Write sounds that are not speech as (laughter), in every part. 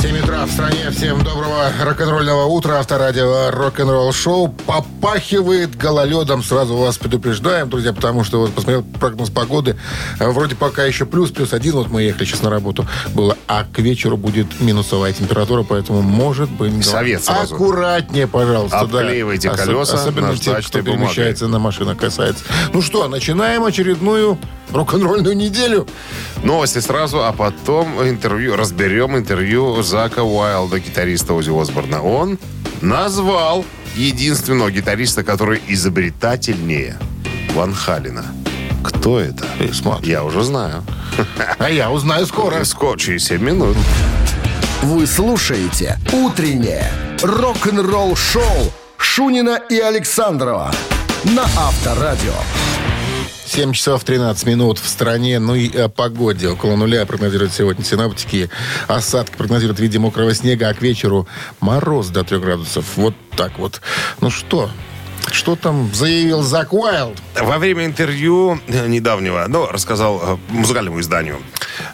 7 утра в стране. Всем доброго рок-н-ролльного утра. Авторадио рок-н-ролл шоу попахивает гололедом. Сразу вас предупреждаем, друзья, потому что вот посмотрел прогноз погоды. А, Вроде пока еще плюс, плюс один. Вот мы ехали сейчас на работу. Было. А к вечеру будет минусовая температура, поэтому может быть... Совет сразу. Аккуратнее, пожалуйста. да. Обклеивайте колеса Особенно те, кто бумагой. перемещается на машинах, касается. Ну что, начинаем очередную рок-н-ролльную неделю. Новости сразу, а потом интервью. Разберем интервью Зака Уайлда, гитариста Ози Осборна. Он назвал единственного гитариста, который изобретательнее Ван Халина. Кто это? Смотри. Я уже знаю. А я узнаю скоро. (laughs) Скоро, через 7 минут. Вы слушаете «Утреннее рок-н-ролл-шоу» Шунина и Александрова на Авторадио. 7 часов 13 минут в стране. Ну и о погоде. Около нуля прогнозируют сегодня синаптики. Осадки прогнозируют в виде мокрого снега, а к вечеру мороз до 3 градусов. Вот так вот. Ну что, что там заявил Зак Уайлд? Во время интервью э, недавнего, ну, рассказал э, музыкальному изданию,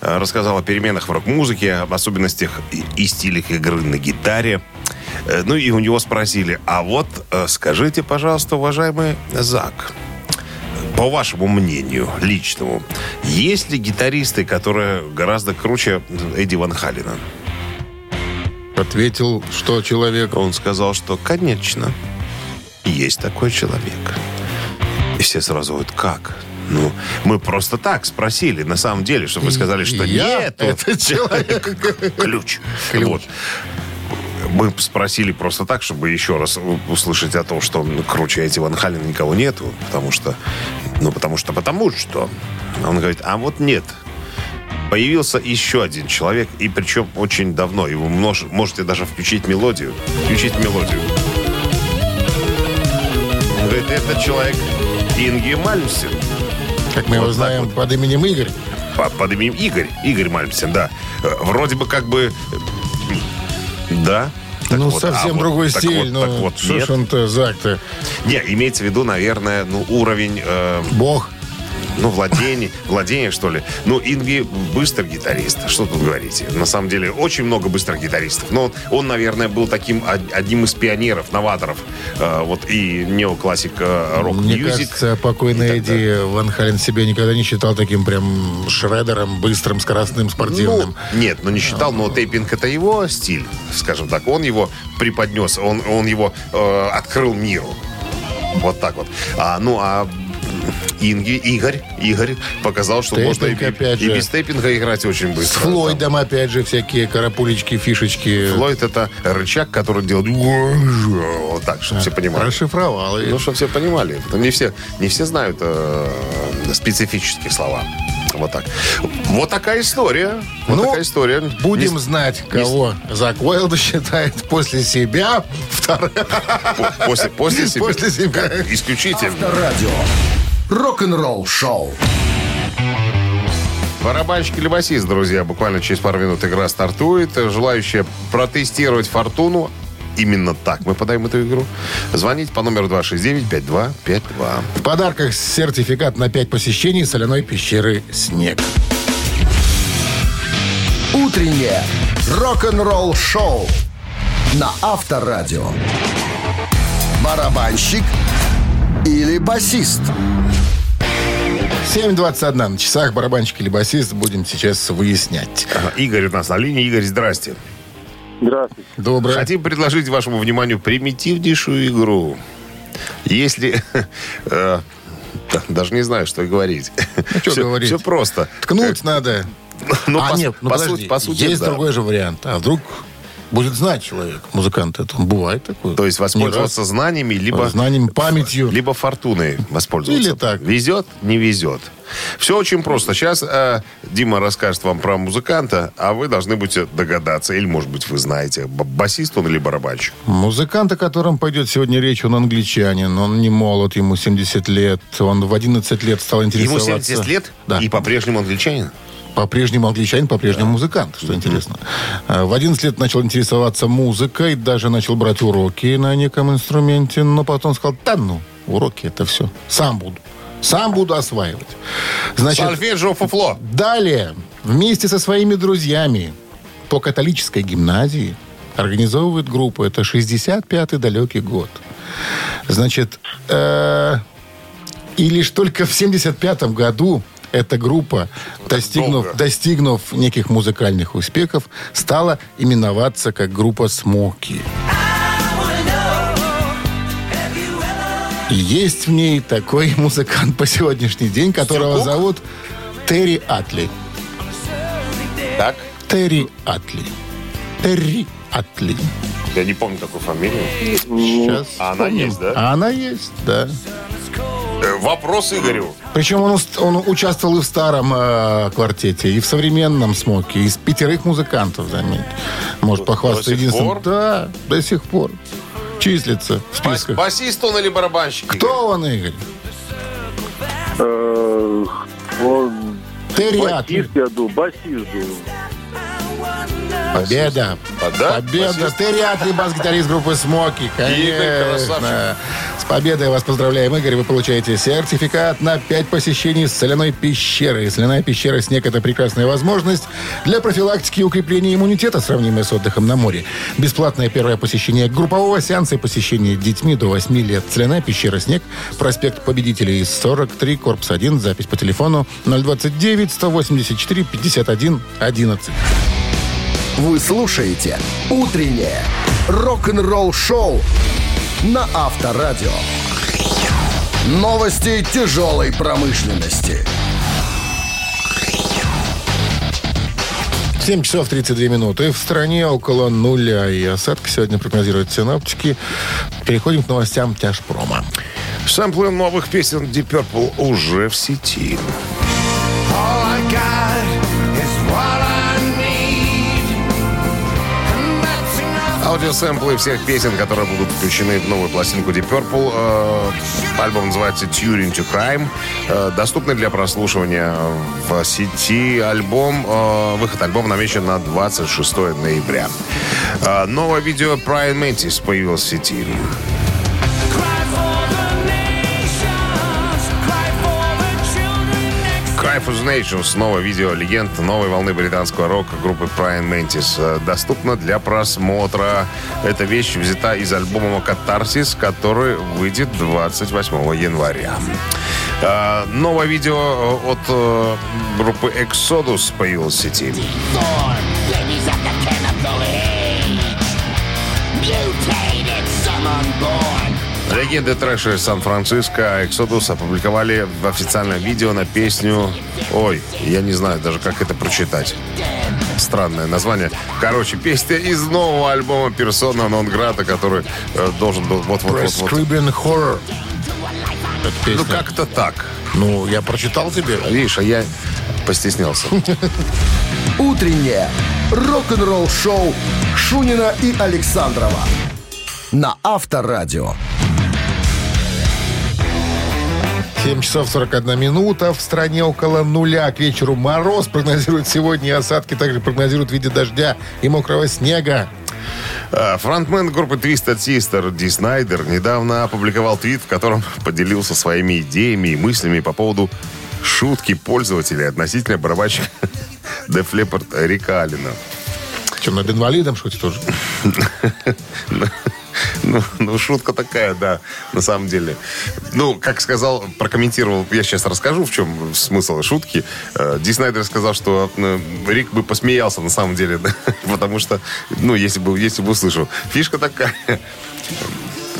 э, рассказал о переменах в рок-музыке, об особенностях и, стилях игры на гитаре. Ну и у него спросили, а вот скажите, пожалуйста, уважаемый Зак, по вашему мнению, личному, есть ли гитаристы, которые гораздо круче Эдди Ван Халина? Ответил, что человек... Он сказал, что, конечно, есть такой человек. И все сразу говорят, как? Ну, мы просто так спросили, на самом деле, чтобы вы сказали, что Я нет. этот человек. (laughs) Ключ. Ключ. Вот. Мы спросили просто так, чтобы еще раз услышать о том, что ну, круче эти Ван Халена никого нету, потому что, ну, потому что, потому что. Он говорит, а вот нет. Появился еще один человек, и причем очень давно. И вы мож- можете даже включить мелодию. Включить мелодию. Он говорит, это человек Инги Мальмсен. Как мы его Вот так знаем вот. под именем Игорь. По- под именем Игорь. Игорь Мальмсен, да. Э, Вроде бы как бы... э, Да. Так ну, вот, совсем а вот- другой так стиль. вот, ну, так вот, что нет. ж он-то, Зак-то? Не, имеется в виду, наверное, ну, уровень, э, Бог. Ну, владения, владения, что ли. Ну, Инги быстрый гитарист, что тут говорите. На самом деле, очень много быстрых гитаристов. Но он, наверное, был таким од- одним из пионеров, новаторов. э, вот и неоклассик э, Мне рок-мьюзик. кажется, покойный Эдди Ван Хален себя никогда не считал таким прям шредером, быстрым, скоростным, спортивным. Ну, нет, ну не считал, но тейпинг это его стиль, скажем так. Он его преподнес, он, он его э, открыл миру. Вот так вот. А, ну, а Инги, Игорь, Игорь показал, что Тейпинг, можно и, опять и же. без тейпинга играть очень С быстро. Флойдом, опять же, всякие карапулечки, фишечки. Флойд это рычаг, который делает вот так, чтобы все понимали. Расшифровал. И Ну, чтобы все понимали. Не все, не все знают э, специфические слова. Вот так. Вот такая история. Вот Ну, такая история. Будем Не- знать, кого Зак Уайлд считает после себя вторым. По- После, после (laughs) себя. После себя. Исключительно. Авторадио. Рок-н-ролл-шоу. Барабанщик или басист, друзья. Буквально через пару минут игра стартует. Желающие протестировать фортуну Именно так мы подаем эту игру. Звоните по номеру 269-5252. В подарках сертификат на 5 посещений соляной пещеры «Снег». Утреннее рок-н-ролл-шоу на Авторадио. Барабанщик или басист? 7.21 на часах. Барабанщик или басист будем сейчас выяснять. Ага, Игорь у нас на линии. Игорь, здрасте. Здравствуйте. Доброе. Хотим предложить вашему вниманию примитивнейшую игру. Если... (laughs) э, да, Даже не знаю, что говорить. что все, говорить? Все просто. Ткнуть надо. Ну, а по, нет, ну по подожди, сути, по сути, есть да. другой же вариант. А вдруг будет знать человек, музыкант это? Бывает такое. То есть воспользоваться знаниями, Не либо, раз. знанием, памятью. либо фортуной воспользоваться. Или так. Везет, не везет. Все очень просто. Сейчас э, Дима расскажет вам про музыканта, а вы должны будете догадаться. Или, может быть, вы знаете, басист он или барабанщик. Музыкант, о котором пойдет сегодня речь, он англичанин, он не молод, ему 70 лет. Он в 11 лет стал Ему интересоваться... 70 лет, Да. и по-прежнему англичанин. По-прежнему англичанин, по-прежнему музыкант, что интересно. А, В 11 лет начал интересоваться музыкой, даже начал брать уроки на неком инструменте, но потом сказал, да ну, уроки, это все. Сам буду. Сам буду осваивать. Значит, Сольфеджио фуфло. далее, вместе со своими друзьями по католической гимназии организовывает группу. Это 65-й далекий год. Значит, э, и лишь только в 75-м году эта группа, достигнув, долго. достигнув неких музыкальных успехов, стала именоваться как группа «Смоки». И есть в ней такой (laughs) музыкант по сегодняшний день, которого Сюркук? зовут Терри Атли. Так? Терри Атли. Терри Атли. Я не помню такую фамилию. Сейчас А она есть, да? А она есть, да. Э, Вопрос Игорю. Причем он, он участвовал и в старом э, квартете, и в современном смоке. Из пятерых музыкантов, заметь. Может похвастаться сих единственным. пор? Да, до сих пор. Числится в Бас- списках. Басист он или барабанщик? Игорь? Кто он, Игорь? Э, Он басист, я думаю, басист Победа. Да? Победа. Терри Атли, бас-гитарист группы Смоки. Конечно. С победой вас поздравляем, Игорь. Вы получаете сертификат на 5 посещений соляной пещеры. Соляная пещера «Снег» — это прекрасная возможность для профилактики и укрепления иммунитета, сравнимая с отдыхом на море. Бесплатное первое посещение группового сеанса и посещение детьми до 8 лет. Соляная пещера «Снег», проспект Победителей, 43, корпус 1, запись по телефону 029 184 51 11. Вы слушаете «Утреннее рок-н-ролл-шоу» на Авторадио. Новости тяжелой промышленности. 7 часов 32 минуты. В стране около нуля и осадки сегодня прогнозируют синоптики. Переходим к новостям тяжпрома. Сэмплы новых песен Deep Purple уже в сети. Аудиосэмплы всех песен, которые будут включены в новую пластинку Deep Purple. Э, альбом называется Turing to Crime. Э, доступный для прослушивания в сети альбом. э, выход альбома намечен на 26 ноября. Э, новое видео Brian Mantis появилось в сети. For the Nation. Снова видео легенд новой волны британского рока группы Brian Mantis. Э, Доступно для просмотра. Эта вещь взята из альбома «Катарсис», который выйдет 28 января. Э, Новое видео э, от группы Exodus появилось в сети. Легенды трэша из Сан-Франциско Exodus опубликовали в официальном видео на песню... Ой, я не знаю даже, как это прочитать. Странное название. Короче, песня из нового альбома Persona non grata, который э, должен был вот-вот-вот... Prescribing Horror. Это песня. Ну, как-то так. Ну, я прочитал тебе. Видишь, а я постеснялся. (laughs) Утреннее рок-н-ролл-шоу Шунина и Александрова на Авторадио. 7 часов 41 минута. В стране около нуля. К вечеру мороз прогнозируют сегодня. Осадки также прогнозируют в виде дождя и мокрого снега. А, Фронтмен группы Twisted Sister Ди Снайдер недавно опубликовал твит, в котором (laughs) поделился своими идеями и мыслями по поводу шутки пользователей относительно барабанщика Def Leppard Рика Аллена. Что, над инвалидом шутит тоже? (laughs) Ну, ну, шутка такая, да, на самом деле. Ну, как сказал, прокомментировал, я сейчас расскажу, в чем смысл шутки. Э, Ди Снайдер сказал, что э, Рик бы посмеялся на самом деле, (laughs) потому что, ну, если бы, если бы услышал. Фишка такая.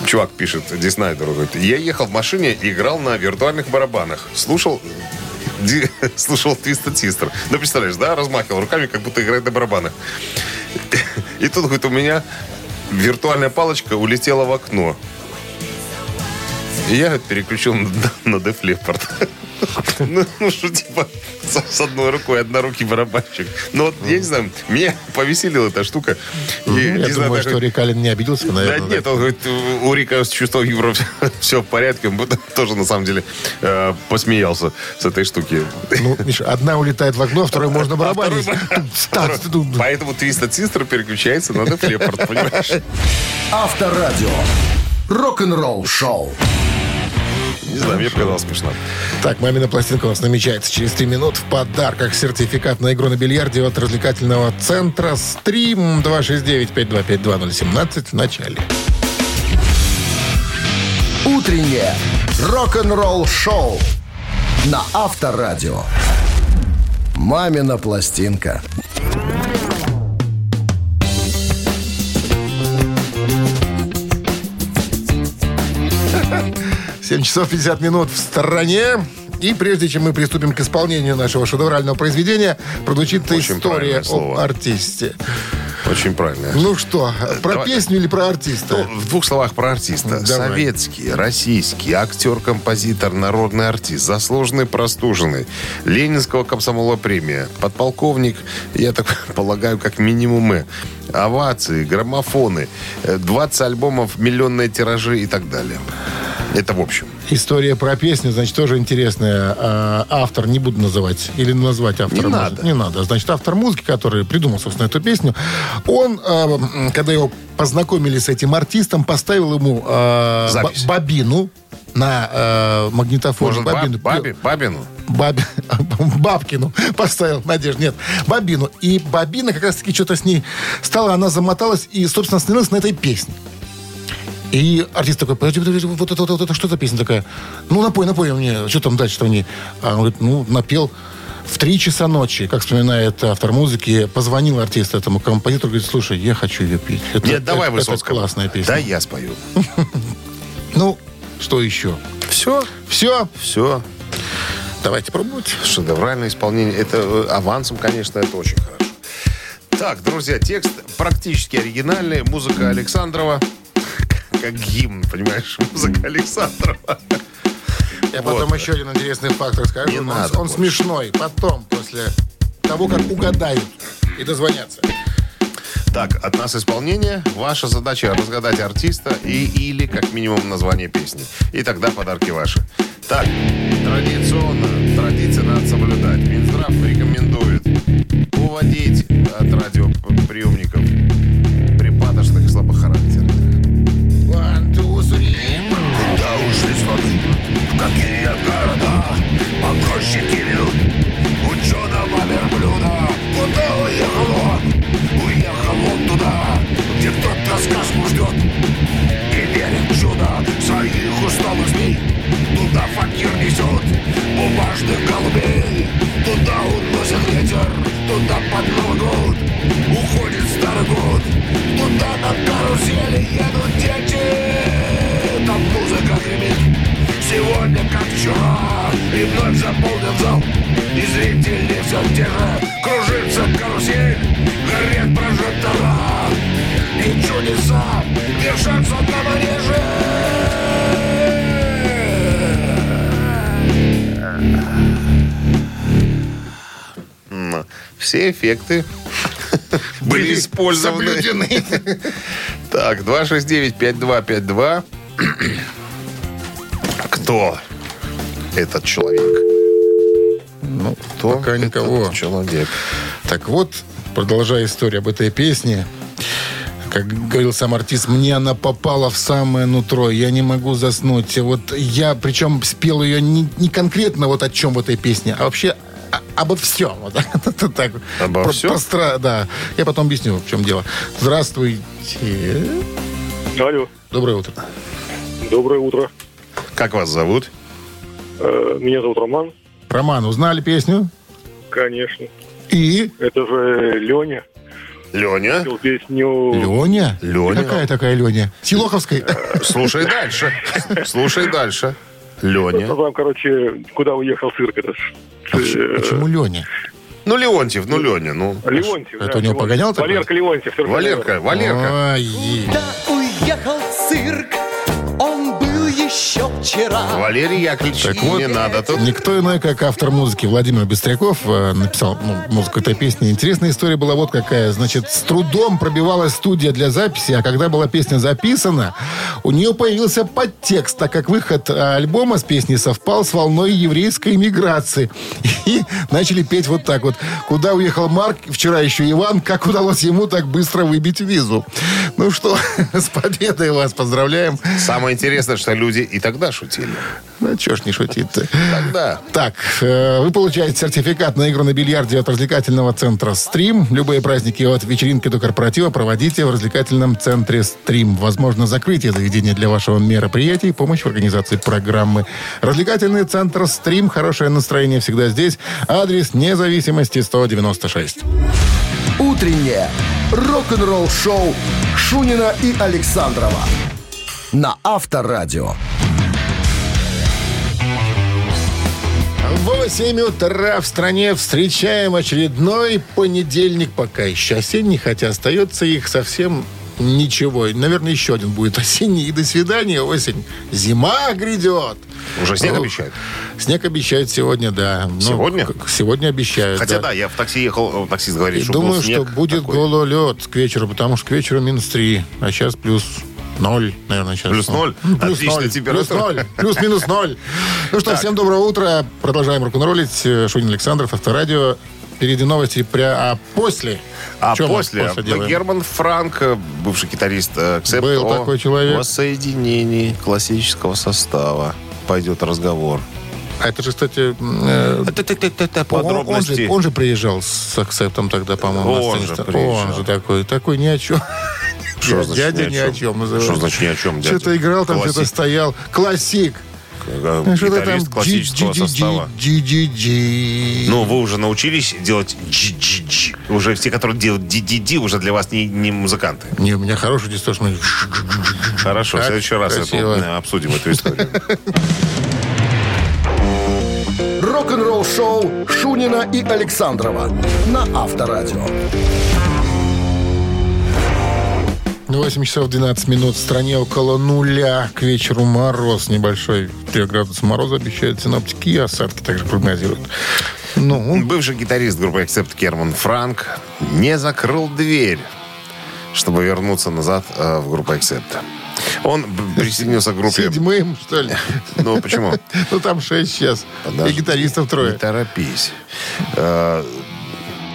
Чувак пишет Ди Снайдеру, говорит, я ехал в машине и играл на виртуальных барабанах. Слушал (laughs) слушал Twisted Sister. Ну, представляешь, да, размахивал руками, как будто играет на барабанах. (laughs) И тут, говорит, у меня виртуальная палочка улетела в окно. И я переключил на, (laughs) на Def Leppard. Ну, ну, что, типа, с, одной рукой, однорукий барабанщик. Ну, вот, я не знаю, меня повеселила эта штука. И, Я думаю, что Рикалин не обиделся, да наверное. нет, он говорит, у Рика с чувством юмора все (laughs) в порядке. Он тоже, на самом деле, э, посмеялся с этой штуки. Ну, Миша, одна улетает в окно, второй можно барабанить. (laughs) (laughs) Второй- Поэтому Twisted Sister переключается на Leppard, понимаешь? Авторадио. Рок-н-ролл-шоу. Не знаю, мне показалось смешно. Так, мамина пластинка у нас намечается через три минут. В подарках сертификат на игру на бильярде от развлекательного центра «Стрим» 269-5252-017 в начале. Утреннее рок-н-ролл-шоу на Авторадио. «Мамина пластинка». 7 часов 50 минут в стороне. И прежде чем мы приступим к исполнению нашего шедеврального произведения, прозвучит Очень история об артисте. Очень правильно. Ну что, про давай. песню или про артиста? Ну, в двух словах про артиста. Давай. Советский, российский, актер, композитор, народный артист, заслуженный, простуженный, Ленинского комсомола премия, подполковник, я так (laughs) полагаю, как минимум мы, овации, граммофоны, э, 20 альбомов, миллионные тиражи и так далее. Это в общем. История про песню, значит, тоже интересная. А, автор, не буду называть, или назвать автора. Не надо. Не надо. Значит, автор музыки, который придумал, собственно, эту песню, он, а, когда его познакомили с этим артистом, поставил ему а, Запись. бобину на а, магнитофон. Может, баб- бобину. бабе, бабину? Баб- (laughs) Бабкину поставил, Надежда, нет, Бабину. И Бабина как раз-таки что-то с ней стала, она замоталась и, собственно, остановилась на этой песне. И артист такой, подожди, подожди, вот это, вот, это, вот это что за песня такая? Ну, напой, напой мне, что там дальше-то в ней? А он говорит, ну, напел в три часа ночи, как вспоминает автор музыки, позвонил артист этому композитору, говорит, слушай, я хочу ее петь. Это, Нет, давай это, это Высоцкого. классная песня. Да, я спою. (laughs) Ну, что еще? Все, Все, все. давайте пробовать. Шедевральное исполнение. Это э, авансом, конечно, это очень хорошо. Так, друзья, текст практически оригинальный. Музыка Александрова. (laughs) Как гимн, понимаешь? Музыка Александрова. Я Вот. потом еще один интересный факт расскажу. Не он, надо он больше. смешной. Потом, после того, как угадают и дозвонятся. Так, от нас исполнение. Ваша задача разгадать артиста и или как минимум название песни. И тогда подарки ваши. Так, традиционно, традиции надо соблюдать. Минздрав рекомендует уводить от радиоприемников Все эффекты (laughs) были использованы. Соблюдены. (laughs) Так, 269-5252. Кто этот человек? Ну, Кто пока никого. человек? Так вот, продолжая историю об этой песне, как говорил сам артист, мне она попала в самое нутро, я не могу заснуть. Вот я, причем спел ее не, не конкретно вот о чем в этой песне, а вообще обо всем. Вот так. (laughs) Обо Про- всем? простра- да. Я потом объясню, в чем дело. Здравствуйте. Алло, Доброе утро. доброе утро. Как вас зовут? Э, Меня зовут Роман. Роман, узнали песню? Конечно. И? Это же Леня. Леня. Песню... Леня? Леня. Какая такая Леня? Силоховской? Слушай дальше. (laughs) Слушай дальше. Леня. Ну, там, короче, куда уехал цирк этот? Э, Почему Леня? Ну, Леонтьев, ну, Леня, ну. Леонтьев. Это да, у него Леонтьев. погонял такой? Валерка Леонтьев. Валерка. Валерка. Ой, уехал цирк? Вчера. Валерий Яковлевич, Так вот, не надо тут. Никто иной, как автор музыки Владимир Быстряков э, написал ну, музыку этой песни. Интересная история была вот какая. Значит, с трудом пробивалась студия для записи, а когда была песня записана, у нее появился подтекст, так как выход э, альбома с песней совпал с волной еврейской миграции. (laughs) И начали петь вот так вот. Куда уехал Марк, вчера еще Иван, как удалось ему так быстро выбить визу. Ну что, (laughs) с победой вас поздравляем. Самое интересное, что люди и тогда шутили. Ну, чё ж не шутить-то. Тогда. Так, э, вы получаете сертификат на игру на бильярде от развлекательного центра «Стрим». Любые праздники от вечеринки до корпоратива проводите в развлекательном центре «Стрим». Возможно, закрытие заведения для вашего мероприятия и помощь в организации программы. Развлекательный центр «Стрим». Хорошее настроение всегда здесь. Адрес независимости 196. Утреннее рок-н-ролл-шоу Шунина и Александрова на Авторадио. 8 утра в стране встречаем очередной понедельник, пока еще осенний, хотя остается их совсем ничего. Наверное, еще один будет (laughs) осенний. И до свидания, осень. Зима грядет. Уже снег Ну, обещают? Снег обещают сегодня, да. Ну, Сегодня? Сегодня обещают, Хотя да, я в такси ехал, таксист говорит, что думаю, был снег что будет такой. гололед к вечеру, потому что к вечеру минус 3, а сейчас плюс 0, наверное, сейчас. Плюс ноль? Ну, Плюс Отличная 0, температура. Плюс 0, плюс-минус 0. Ну что, всем доброго утра. Продолжаем рок-н-роллить. Э, Шунин Александров, Авторадио. Впереди новости, пря- а после... А Чё мы после, делаем? Герман Франк, э, бывший гитарист э, Accept, Был о такой человек. воссоединении классического состава пойдет разговор. А это же, кстати, э, он, он Подробности. же, он же приезжал с акцептом тогда, по-моему. Он же приезжал. Он же такой, такой ни о чем. Что значит Дядя ни ни о чем? называется. Что значит ни о чем, дядя? Что-то играл там, что-то Классик. стоял. Классик. Что-то там классического состава. Ну, вы уже научились делать GGG. Уже все, которые делают DDD, уже для вас не, не музыканты. Не, у меня хороший дистошный. Хорошо, в следующий раз эту, красиво. э, обсудим эту историю. Рок-н-ролл-шоу Шунина и Александрова на Авторадио. 8 часов 12 минут. В стране около нуля. К вечеру мороз небольшой. 3 градуса мороза обещают синоптики. И осадки также прогнозируют. Ну, Бывший гитарист группы Accept Керман Франк не закрыл дверь, чтобы вернуться назад э, в группу Accept. Он присоединился к группе... седьмым, что ли? Ну, почему? (laughs) Ну, там шесть сейчас. И гитаристов Не трое. торопись.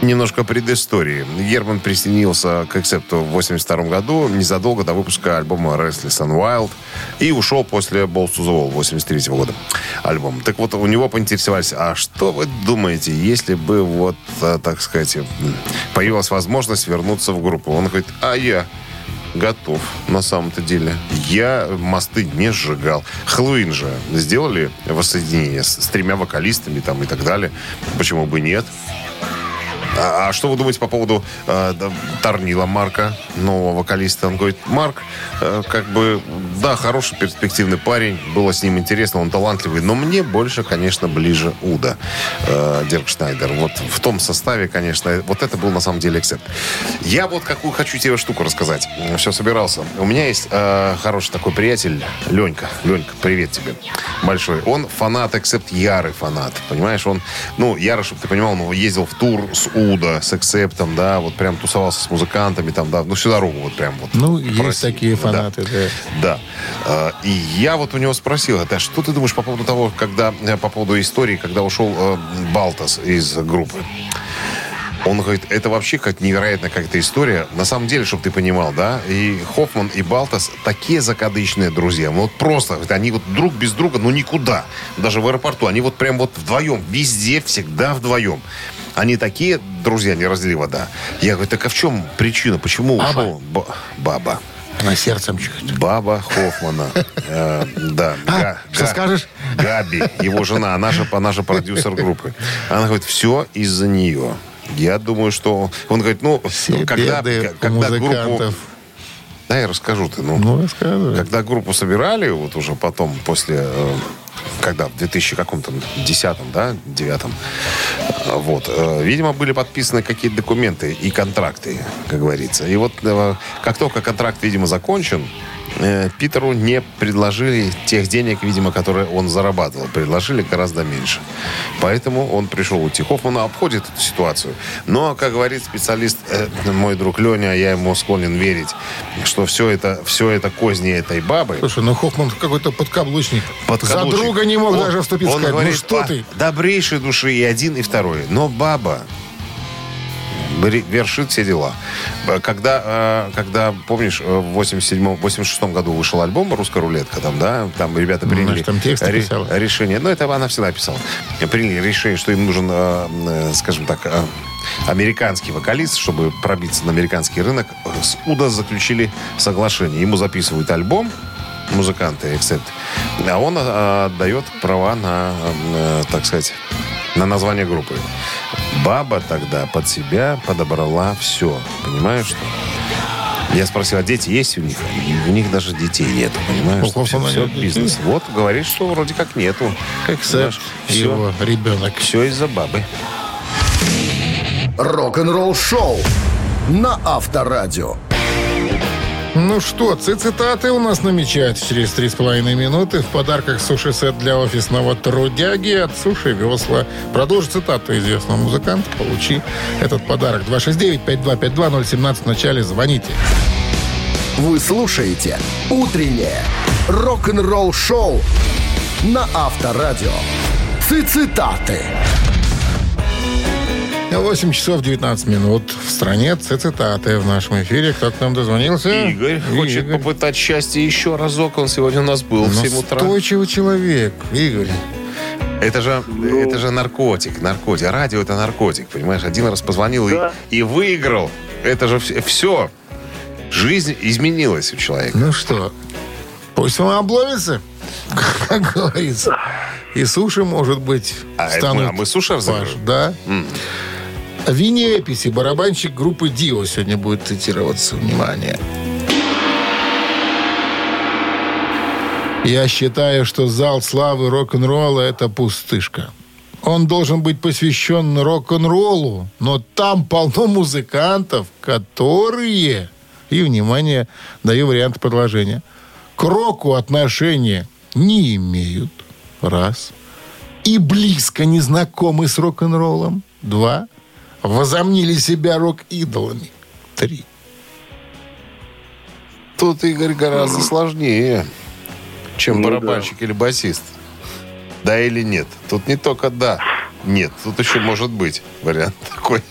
Немножко предыстории. Герман присоединился к Accept в 82 году, незадолго до выпуска альбома Restless and Wild, и ушел после Balls to the Wall 83 года альбом. Так вот, у него поинтересовались, а что вы думаете, если бы, вот, э, так сказать, появилась возможность вернуться в группу? Он говорит, а я готов, на самом-то деле. Я мосты не сжигал. Хэллоуин же сделали воссоединение с, с тремя вокалистами там и так далее. Почему бы нет? А, а что вы думаете по поводу э, да, Тарнила Марка, нового вокалиста? Он говорит, Марк, э, как бы, да, хороший перспективный парень, было с ним интересно, он талантливый, но мне больше, конечно, ближе Уда, э, Дирк Шнайдер. Вот в том составе, конечно, вот это был на самом деле эксцепт. Я вот какую хочу тебе штуку рассказать. Все собирался. У меня есть э, хороший такой приятель, Ленька. Ленька, привет тебе большой. Он фанат, эксепт, ярый фанат. Понимаешь, он, ну, ярый, чтобы ты понимал, он ездил в тур с Уда, с эксептом, да, вот прям тусовался с музыкантами там, да, ну, всю дорогу вот прям вот. Ну, есть России. такие Да. фанаты, да. Да. А, И я вот у него спросил, это что ты думаешь по поводу того, когда, э, по поводу истории, когда ушел э, Балтас из группы? Он говорит, это вообще как невероятная какая-то история. На самом деле, чтобы ты понимал, да, и Хоффман, и Балтас такие закадычные друзья. Ну, вот просто, они вот друг без друга, ну, никуда. Даже в аэропорту. Они вот прям вот вдвоем, везде, всегда вдвоем. Они такие друзья, не разлили вода. Я говорю, так а в чем причина? Почему Баба. ушел? Ба- Баба. На сердцем чуть. Баба Хоффмана. Э, Да. (laughs) Га- что Га- скажешь? Габи, его жена, она же, она же продюсер группы. Она говорит, все из-за нее. Я думаю, что... Он говорит, ну, Все когда, беды у когда группу... музыкантов. Да, я расскажу ты. Ну, Ну, рассказывай. когда группу собирали, вот уже потом, после, э, когда, в 2000 каком-то, десятом, да, девятом, э, вот, э, видимо, были подписаны какие-то документы и контракты, как говорится. И вот э, как только контракт, видимо, закончен, э, Питеру не предложили тех денег, видимо, которые он зарабатывал. Предложили гораздо меньше. Поэтому он пришел уйти. Хоффман обходит эту ситуацию. Но, как говорит специалист, э, мой друг Леня, я ему склонен верить, что все это, все это козни этой бабы. Слушай, ну Хоффман какой-то подкаблучник. Подкаблучник. За друга не мог Он- даже вступить, он сказать, говорит, ну что «А, ты? Добрейшей души и один, и второй. Но баба вершит все дела. Б- Когда, э, когда помнишь, э, в 87 86 году вышел альбом «Русская рулетка», там, да, там ребята Ну, приняли значит, там тексты ре- писала. решение. Ну, это она всегда писала. Приняли решение, что им нужен, э, э, скажем так, э, американский вокалист, чтобы пробиться на американский рынок. С Уда заключили соглашение. Ему записывают альбом, музыканты Accept, а он э, отдает права на, э, так сказать, на название группы. Баба тогда под себя подобрала все. Понимаешь? Я спросил, а дети есть у них? У них даже детей нет, понимаешь? Ну, Все, нет бизнес. Вот, говорит, что вроде как нету. Эксепт, Все, его ребенок. все из-за бабы. Рок-н-ролл шоу на Авторадио. Ну что, цитаты у нас намечаются через три с половиной минуты. В подарках суши-сет для офисного трудяги от Суши Весла. Продолжи цитату известного музыканта. Получи этот подарок. 269-5252-017 в начале. Звоните. Вы слушаете «Утреннее рок-н-ролл-шоу» на Авторадио. Цитаты. 8 часов 19 минут. В стране цитаты в нашем эфире. Кто к нам дозвонился? Игорь хочет Игорь. попытать счастье еще разок. Он сегодня у нас был в 7 утра. Настойчивый человек. Игорь. Это же, Ну. это же наркотик, наркотик. Радио это наркотик, понимаешь? Один раз позвонил и- Да. и, выиграл. Это же все. Жизнь изменилась у человека. Ну что, пусть он обломится, (laughs) как говорится. И суши, может быть, А станут... мы- а мы суши ваш, разыгрываем? Да. Винни Эписи, барабанщик группы Дио, сегодня будет цитироваться. Внимание. Я считаю, что зал славы рок-н-ролла – это пустышка. Он должен быть посвящен рок-н-роллу, но там полно музыкантов, которые... И, внимание, даю вариант продолжения. К року отношения не имеют. Раз. И близко не знакомы с рок-н-роллом. Два. Возомнили себя рок-идолами. Три. Тут, Игорь, гораздо сложнее, чем Ну барабанщик или басист. Да или нет? Тут не только да, нет. Тут еще может быть вариант (laughs) такой.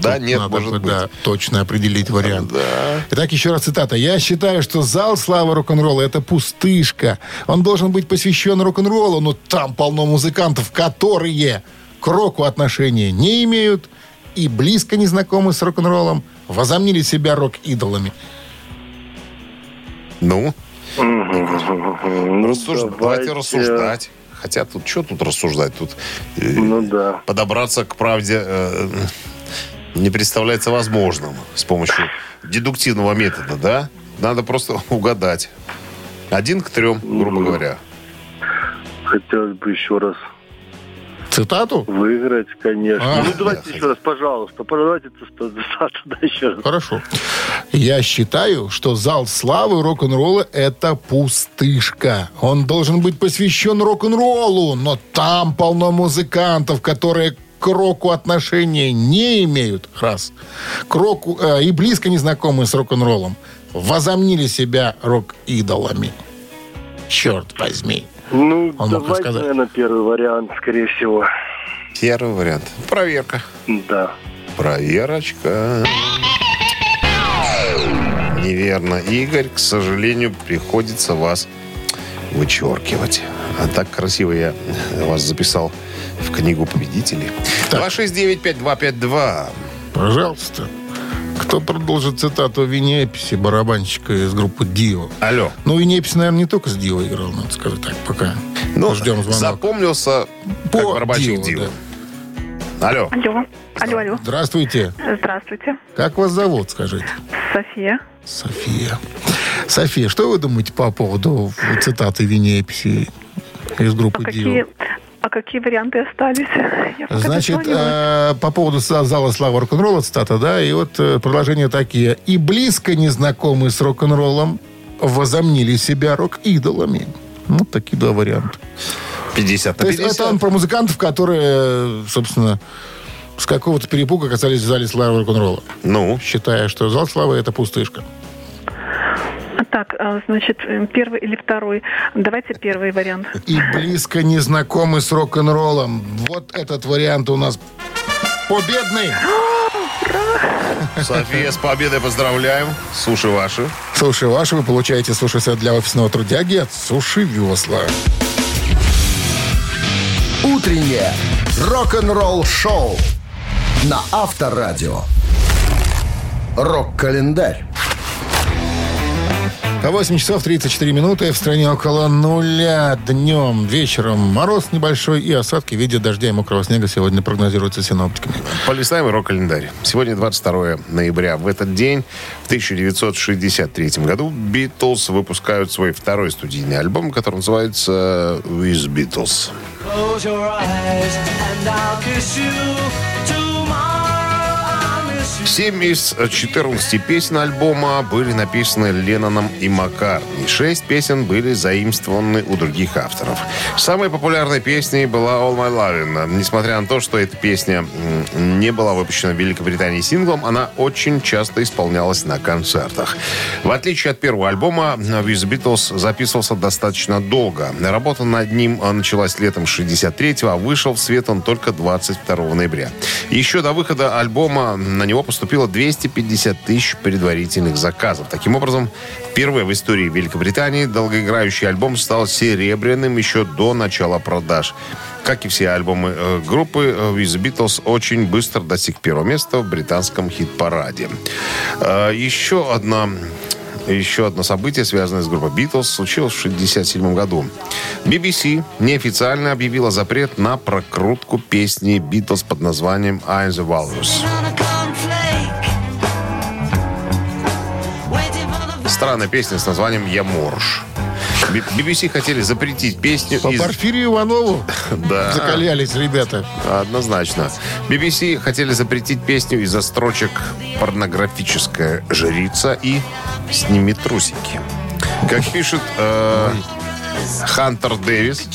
Да, Тут нет, надо может бы, быть. да, точно определить вариант. Да. Итак, еще раз цитата. «Я считаю, что зал славы рок-н-ролла – это пустышка. Он должен быть посвящен рок-н-роллу, но там полно музыкантов, которые к року отношения не имеют и близко не знакомы с рок-н-роллом, возомнили себя рок-идолами». Ну, рассуж- давайте рассуждать. Хотя тут что тут рассуждать? Тут э, Ну да. подобраться к правде э, не представляется возможным с помощью дедуктивного метода, да? Надо просто (laughs) угадать. Один к трем, грубо говоря. Хотелось бы еще раз Цитату? выиграть, конечно. А, ну давайте да, еще раз, пожалуйста. Давайте это туда еще раз. Хорошо. Я считаю, что зал славы рок-н-ролла – это пустышка. Он должен быть посвящен рок-н-роллу, но там полно музыкантов, которые к року отношения не имеют, раз, к року э, и близко не знакомы с рок-н-роллом, возомнили себя рок-идолами. Черт возьми. Ну, Он мог давайте, рассказать. наверное, первый вариант, скорее всего. Первый вариант. Проверка. Да. Проверочка. Неверно. Игорь, к сожалению, приходится вас вычеркивать. А так красиво я вас записал в книгу победителей. 269-5252. Пожалуйста. Кто продолжит цитату Винни Эписи, барабанщика из группы Дио? Алло. Ну, Винни Эписи, наверное, не только с Дио играл, надо сказать так, пока. Ну, ждем звонок. запомнился По как барабанщик Дио, Дио. Алло. Алло, алло, алло. Здравствуйте. Здравствуйте. Как вас зовут, скажите? София. София. София, что вы думаете по поводу цитаты Винни Эписи из группы А Дио? какие, а какие варианты остались? Я Значит, э, по поводу за- зала славы рок-н-ролла цитата, да, и вот э, продолжения такие. И близко незнакомые с рок-н-роллом возомнили себя рок-идолами. Ну, такие два варианта. 50 на То есть 50. это он про музыкантов, которые, собственно, с какого-то перепуга оказались в зале славы рок-н-ролла, Ну, считая, что зал славы это пустышка. Так, а, значит, э, первый или второй? Давайте первый вариант. И близко не знакомы с рок-н-роллом. Вот этот вариант у нас победный. София, с победой поздравляем. Суши ваши. Суши ваши вы получаете суши-сет для офисного трудяги от Суши Весла. Утреннее рок-н-ролл-шоу на Авторадио. Рок-календарь. А 8 часов 34 минуты. В стране около нуля днем, вечером. Мороз небольшой и осадки в виде дождя и мокрого снега сегодня прогнозируются синоптиками. Полистаем рок-календарь. Сегодня 22 ноября. В этот день, в 1963 году, Битлз выпускают свой второй студийный альбом, который называется «With Beatles». Close your eyes and I'll kiss you. Семь из 14 песен альбома были написаны Ленноном и Маккартни. Шесть песен были заимствованы у других авторов. Самой популярной песней была All My Lovin'. Несмотря на то, что эта песня не была выпущена в Великобритании синглом, она очень часто исполнялась на концертах. В отличие от первого альбома, With Beatles записывался достаточно долго. Работа над ним а, началась летом 63-го, а вышел в свет он только 22 ноября. Еще до выхода альбома на него поступило 250 тысяч предварительных заказов. Таким образом, впервые в истории Великобритании долгоиграющий альбом стал серебряным еще до начала продаж. Как и все альбомы э, группы, э, the Beatles очень быстро достиг первого места в британском хит-параде. Э, Еще одна еще одно событие, связанное с группой Beatles, случилось в 1967 году. BBC неофициально объявила запрет на прокрутку песни Beatles под названием «I'm the Walrus». Странная песня с названием «Я морж». BBC хотели запретить песню По из... Порфирию Иванову (laughs) Да. закалялись ребята. Однозначно. BBC хотели запретить песню из-за строчек «Порнографическая жрица» и «Сними трусики». Как пишет э, Хантер Дэвис,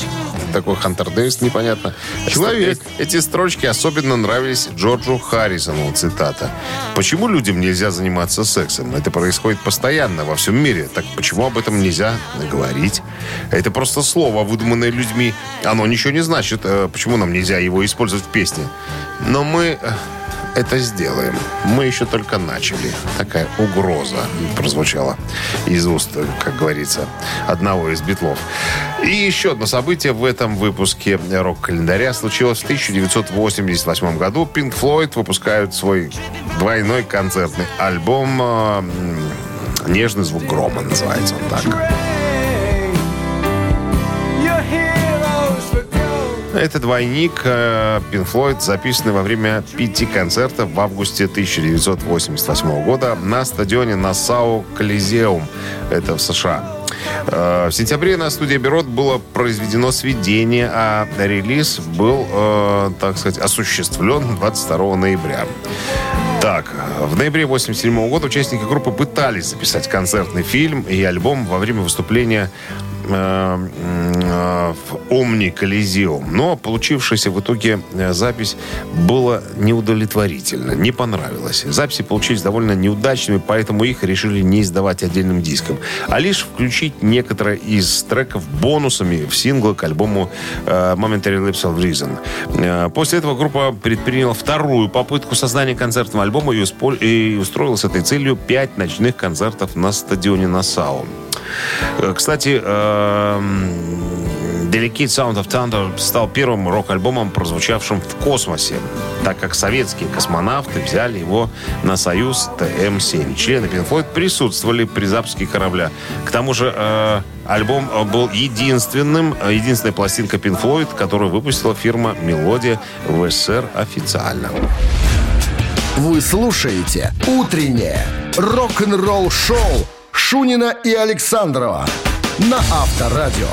такой Хантер Дэвис, непонятно. Человек. Э- Эти строчки особенно нравились Джорджу Харрисону, цитата. «Почему людям нельзя заниматься сексом? Это происходит постоянно во всем мире. Так почему об этом нельзя говорить? Это просто слово, выдуманное людьми. Оно ничего не значит. Э, Почему нам нельзя его использовать в песне? Но мы э, это сделаем. Мы еще только начали. Такая угроза прозвучала из уст, как говорится, одного из битлов. И еще одно событие в этом выпуске рок-календаря случилось в 1988 году. Pink Floyd выпускают свой двойной концертный альбом э, «Нежный звук грома» называется он так. Это двойник э, Pink Floyd, записанный во время пяти концертов в августе 1988 года на стадионе Нассау Колизеум. Это в США. Э, В сентябре на студии Бюрот было произведено сведение, а релиз был, э, так сказать, осуществлен 22 ноября. Так, в ноябре 87 года участники группы пытались записать концертный фильм и альбом во время выступления э, э, в Омни Колизеум. Но получившаяся в итоге э, запись была неудовлетворительна, не понравилась. Записи получились довольно неудачными, поэтому их решили не издавать отдельным диском, а лишь включить некоторые из треков бонусами в синглы к альбому э, Momentary Lapse of Reason. Э, После этого группа предприняла вторую попытку создания концертного альбома и, устроила с этой целью пять ночных концертов на стадионе Нассау. Э, Кстати, эм, Delicate Sound of Thunder стал первым рок-альбомом, прозвучавшим в космосе, так как советские космонавты взяли его на Союз ТМ-7. Члены Floyd присутствовали при запуске корабля. К тому же э, альбом был единственным, э, единственной пластинкой Floyd, которую выпустила фирма «Мелодия» в СССР официально. Вы слушаете «Утреннее рок-н-ролл-шоу» Шунина и Александрова на Авторадио.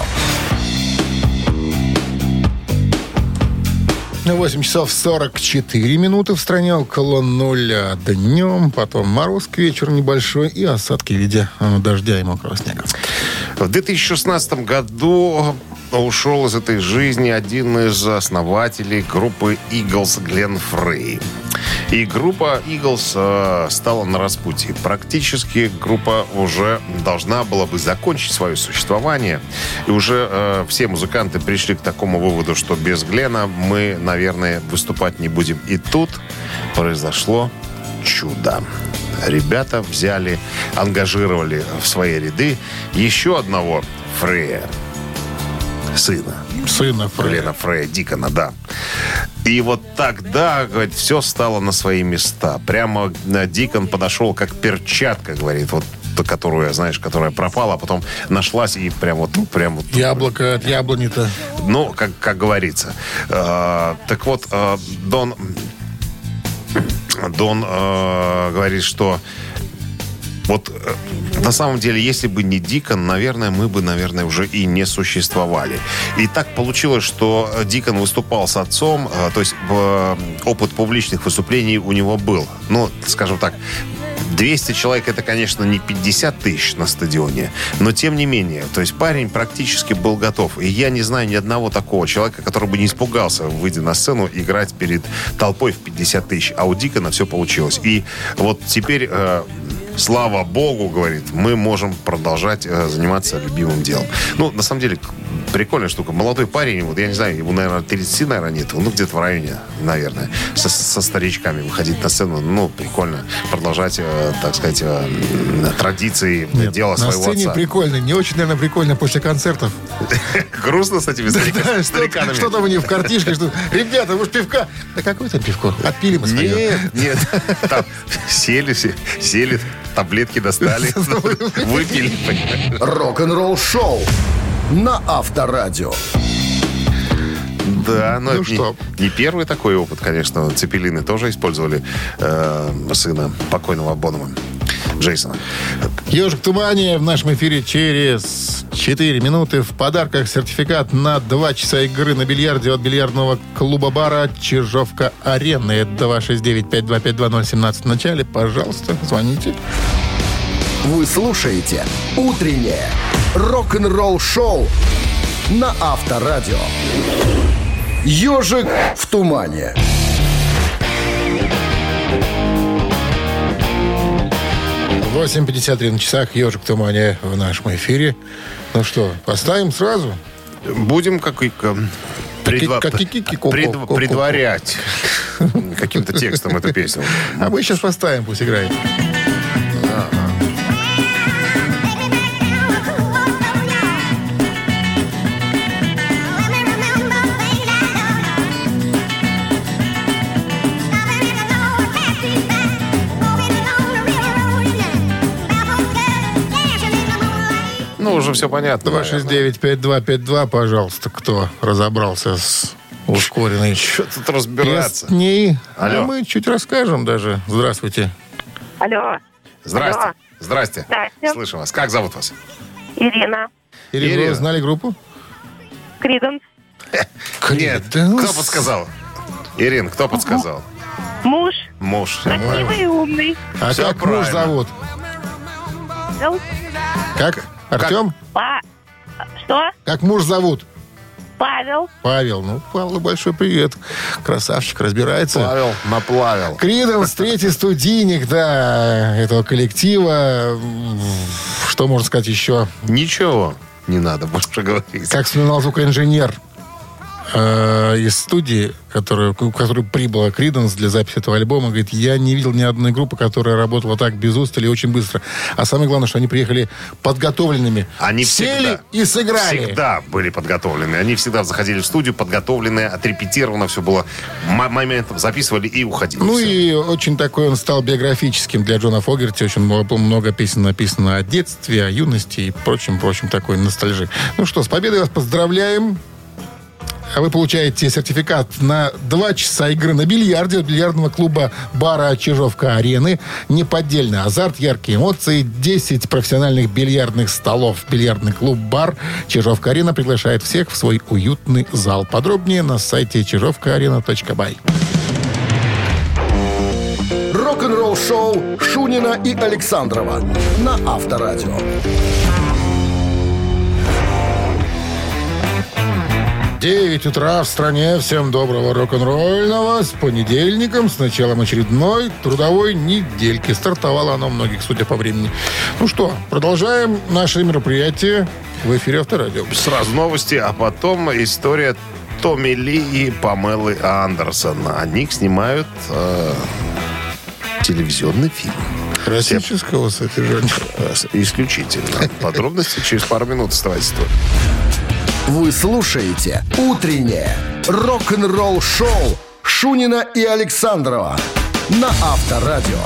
8 часов 44 минуты в стране около нуля днем. Потом мороз к вечеру небольшой и осадки в виде э, дождя и мокрого снега. В 2016 году ушел из этой жизни один из основателей группы Eagles Глен Фрей. И группа Eagles э, стала на распутье. Практически группа уже должна была бы закончить свое существование. И уже э, все музыканты пришли к такому выводу, что без Глена мы, наверное, выступать не будем. И тут произошло чудо. Ребята взяли, ангажировали в свои ряды еще одного Фрея, сына. Сына Фрея. Лена Фрея Дикона, да. И вот тогда, говорит, все стало на свои места. Прямо э, Дикон подошел как перчатка, говорит, вот которую, знаешь, которая пропала, а потом нашлась и прям вот, ну, прям вот Яблоко от яблони-то. ну, как, как говорится. Э, так вот, э, Дон, Дон э, говорит, что вот э, на самом деле, если бы не Дикон, наверное, мы бы, наверное, уже и не существовали. И так получилось, что Дикон выступал с отцом, э, то есть э, опыт публичных выступлений у него был. Ну, скажем так, 200 человек это, конечно, не 50 тысяч на стадионе, но тем не менее, то есть парень практически был готов. И я не знаю ни одного такого человека, который бы не испугался, выйдя на сцену, играть перед толпой в 50 тысяч. А у Дикона все получилось. И вот теперь, э, слава богу, говорит, мы можем продолжать э, заниматься любимым делом. Ну, на самом деле, прикольная штука. Молодой парень, вот я не знаю, ему, наверное, 30, наверное, нет, ну, где-то в районе, наверное, со, со старичками выходить на сцену, ну, прикольно продолжать, э, так сказать, э, традиции дела на своего сцене отца. прикольно. Не очень, наверное, прикольно после концертов. (laughs) Грустно с этими старика- Да, что, стариканами. что там у них в картишке? Что, Ребята, вы ж пивка. Да какое там пивко? Отпили мы свое. Нет, нет. Там сели, сели, таблетки достали, (laughs) выпили. Рок-н-ролл шоу на Авторадио. Да, но Ну это не- что? Не, первый такой опыт, конечно. Цепелины тоже использовали э, сына покойного Бонома, Джейсона. Ежик в тумане в нашем эфире через 4 минуты. В подарках сертификат на 2 часа игры на бильярде от бильярдного клуба-бара Чижовка-Арена. Это 269-5252017 в начале. Пожалуйста, звоните. Вы слушаете «Утреннее рок-н-ролл шоу» на Авторадио. «Ежик в тумане». 8.53 на часах «Ежик в тумане» в нашем эфире. Ну что, поставим сразу? Будем как и предва- пред- предварять каким-то текстом эту песню. А мы сейчас поставим, пусть играет. Уже все понятно. наверное. 269-5252, пожалуйста, кто разобрался с ускоренной Что тут разбираться? песней. Алло. А мы чуть расскажем даже. Здравствуйте. Алло, Здрасте. Алло. Здрасте. Здрасте. Слышу вас. Как зовут вас? Ирина, Ирина, Ирина. вы знали группу? Криденс, (laughs) Нет. Криденс. Кто подсказал? Ирин, кто подсказал? муж, Муж. красивый и умный. А Всё как муж правильно. зовут? Эл, Как? Артем? Па... Что? Как муж зовут? Павел. Павел. Ну, Павлу большой привет. Красавчик, разбирается. Павел наплавил. Криденс, третий студийник, да, этого коллектива. Что можно сказать еще? Ничего не надо больше говорить. Как вспоминал звукоинженер э, из студии, который, к которой прибыла Криденс для записи этого альбома, говорит, я не видел ни одной группы, которая работала так без устали и очень быстро. А самое главное, что они приехали подготовленными. Они Сели всегда, и сыграли. Всегда были подготовлены. Они всегда заходили в студию подготовленные, отрепетировано все было. М- моментом записывали и уходили. Ну Всё. и очень такой он стал биографическим для Джона Фогерти. Очень много, много песен написано о детстве, о юности и прочим, прочим такой ностальжи. Ну что, с победой вас поздравляем. А вы получаете сертификат на два часа игры на бильярде от бильярдного клуба бара Чижовка-Арены. Неподдельный азарт, яркие эмоции, 10 профессиональных бильярдных столов. Бильярдный клуб бар Чижовка-Арена приглашает всех в свой уютный зал. Подробнее на сайте чижовкаарена.бай. Рок-н-ролл шоу Шунина и Александрова на Авторадио. 9 утра в стране. Всем доброго рок-н-ролльного. С понедельником, с началом очередной трудовой недельки. Стартовало оно многих, судя по времени. Ну что, продолжаем наше мероприятие в эфире Авторадио. Сразу новости, а потом история Томми Ли и Памелы Андерсон. Они снимают э, телевизионный фильм. Классического содержания. Э, Исключительно. Подробности через пару минут оставайтесь тут. Вы слушаете «Утреннее рок-н-ролл-шоу» Шунина и Александрова на Авторадио.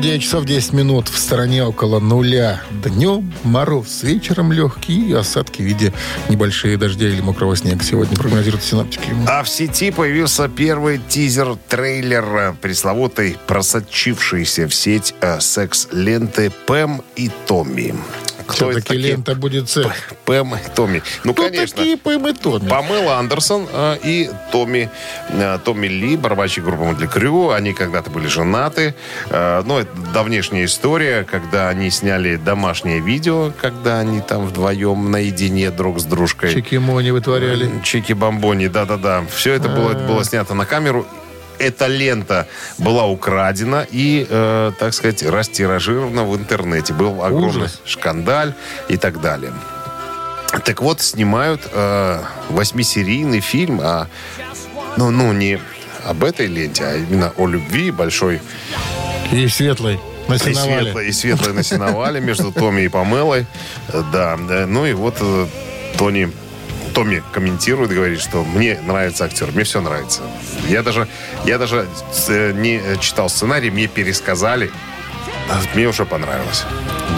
9 часов 10 минут в стороне около нуля. Днем мороз, вечером легкий и осадки в виде небольшие дождя или мокрого снега. Сегодня прогнозируют синоптики. А в сети появился первый тизер трейлера пресловутой просочившейся в сеть э, секс-ленты Пэм и Томми. Кто Все-таки такие? лента будет секс. Пэм и Томми. Ну, Кто конечно. такие Пэм и Томми? Памела Андерсон э, и Томми, э, Томми Ли, барабанщик группы Мотли Крю. Они когда-то были женаты. Э, ну, это давнешняя история, когда они сняли домашнее видео, когда они там вдвоем наедине друг с дружкой. Чики-мони вытворяли. Чики-бомбони, да-да-да. Все это было, было снято на камеру. Эта лента была украдена и, э, так сказать, растиражирована в интернете. Был огромный Ужас. шкандаль и так далее. Так вот, снимают э, восьмисерийный фильм о, ну, ну, не об этой ленте, а именно о любви большой И светлый. На и светлой, и светлой на сеновале между Томми и Памелой. Э, Да, да. ну и вот э, Тони Томми комментирует, говорит, что мне нравится актер, мне все нравится. Я даже, я даже э, не читал сценарий, мне пересказали, а мне уже понравилось.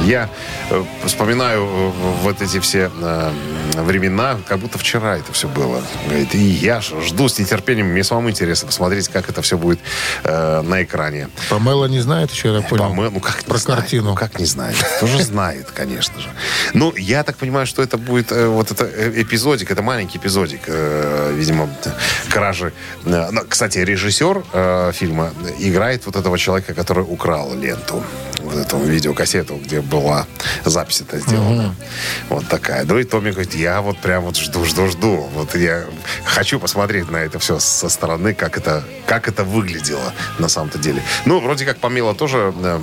Я э, вспоминаю э, вот эти все э, времена, как будто вчера это все было. Говорит, и я жду с нетерпением, мне самому интересно посмотреть, как это все будет э, на экране. Памела не знает еще, я понял. Памел- ну как Про знает? картину. Ну как не знает? Тоже знает, конечно же. Ну, я так понимаю, что это будет э, вот это эпизодик, это маленький эпизодик, э, видимо, кражи. Кстати, режиссер э, фильма играет вот этого человека, который украл ленту. Вот эту видеокассету, где была запись это сделана. Вот такая. Ну и Томми говорит, я вот прям вот жду, жду, жду. Вот я хочу посмотреть на это все со стороны, как это, как это выглядело на самом-то деле. Ну, вроде как Памела тоже... э,